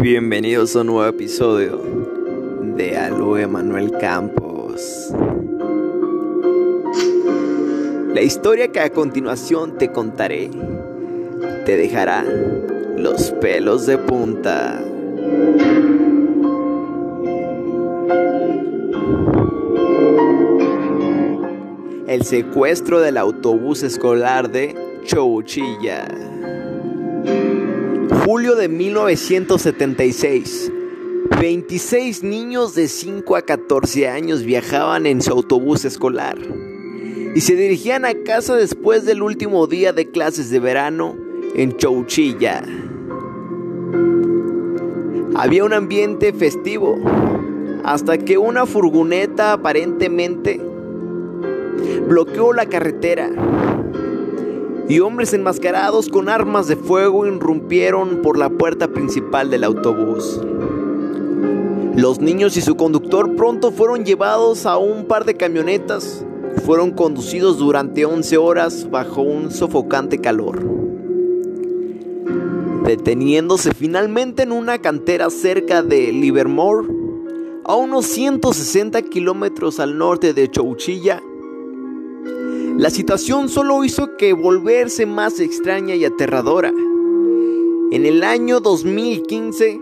Bienvenidos a un nuevo episodio de Aloe Manuel Campos. La historia que a continuación te contaré te dejará los pelos de punta. El secuestro del autobús escolar de Chouchilla. Julio de 1976. 26 niños de 5 a 14 años viajaban en su autobús escolar y se dirigían a casa después del último día de clases de verano en Chouchilla. Había un ambiente festivo hasta que una furgoneta aparentemente bloqueó la carretera y hombres enmascarados con armas de fuego irrumpieron por la puerta principal del autobús. Los niños y su conductor pronto fueron llevados a un par de camionetas y fueron conducidos durante 11 horas bajo un sofocante calor. Deteniéndose finalmente en una cantera cerca de Livermore, a unos 160 kilómetros al norte de Chouchilla, la situación solo hizo que volverse más extraña y aterradora. En el año 2015,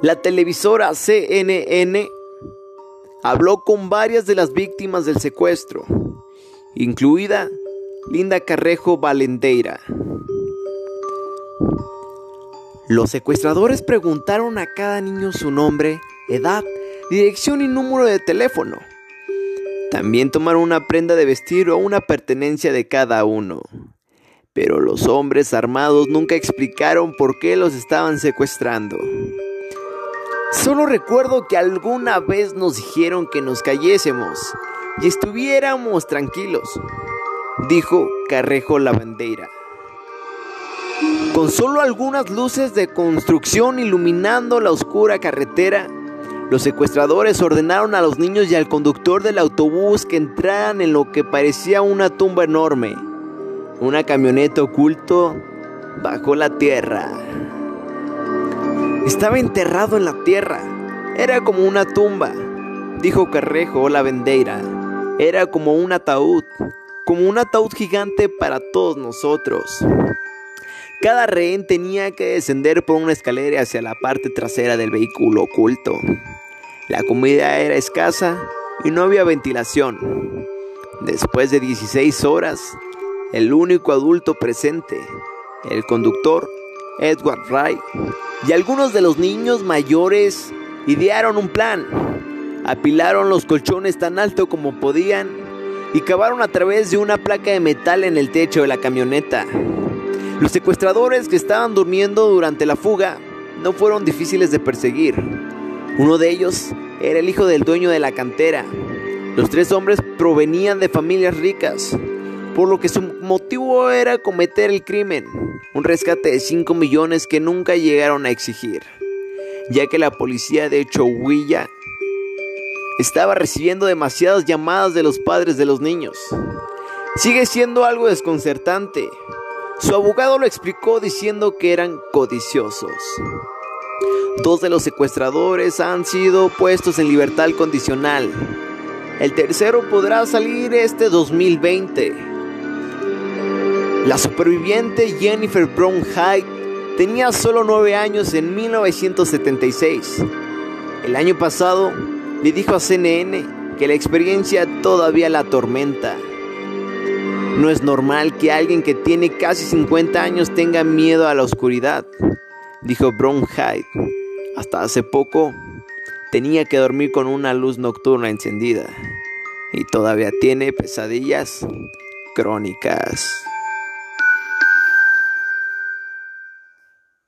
la televisora CNN habló con varias de las víctimas del secuestro, incluida Linda Carrejo Valendeira. Los secuestradores preguntaron a cada niño su nombre, edad, dirección y número de teléfono. También tomaron una prenda de vestir o una pertenencia de cada uno. Pero los hombres armados nunca explicaron por qué los estaban secuestrando. Solo recuerdo que alguna vez nos dijeron que nos cayésemos y estuviéramos tranquilos, dijo Carrejo la bandera. Con solo algunas luces de construcción iluminando la oscura carretera, los secuestradores ordenaron a los niños y al conductor del autobús que entraran en lo que parecía una tumba enorme, una camioneta oculto bajo la tierra. Estaba enterrado en la tierra, era como una tumba, dijo Carrejo la vendeira. Era como un ataúd, como un ataúd gigante para todos nosotros. Cada rehén tenía que descender por una escalera hacia la parte trasera del vehículo oculto. La comida era escasa y no había ventilación. Después de 16 horas, el único adulto presente, el conductor, Edward Wright, y algunos de los niños mayores idearon un plan. Apilaron los colchones tan alto como podían y cavaron a través de una placa de metal en el techo de la camioneta. Los secuestradores que estaban durmiendo durante la fuga no fueron difíciles de perseguir. Uno de ellos era el hijo del dueño de la cantera. Los tres hombres provenían de familias ricas, por lo que su motivo era cometer el crimen, un rescate de 5 millones que nunca llegaron a exigir, ya que la policía de Chowilla estaba recibiendo demasiadas llamadas de los padres de los niños. Sigue siendo algo desconcertante. Su abogado lo explicó diciendo que eran codiciosos. Dos de los secuestradores han sido puestos en libertad condicional. El tercero podrá salir este 2020. La superviviente Jennifer Brown Hyde tenía solo 9 años en 1976. El año pasado le dijo a CNN que la experiencia todavía la atormenta. No es normal que alguien que tiene casi 50 años tenga miedo a la oscuridad, dijo Brown Hyde. Hasta hace poco tenía que dormir con una luz nocturna encendida y todavía tiene pesadillas crónicas.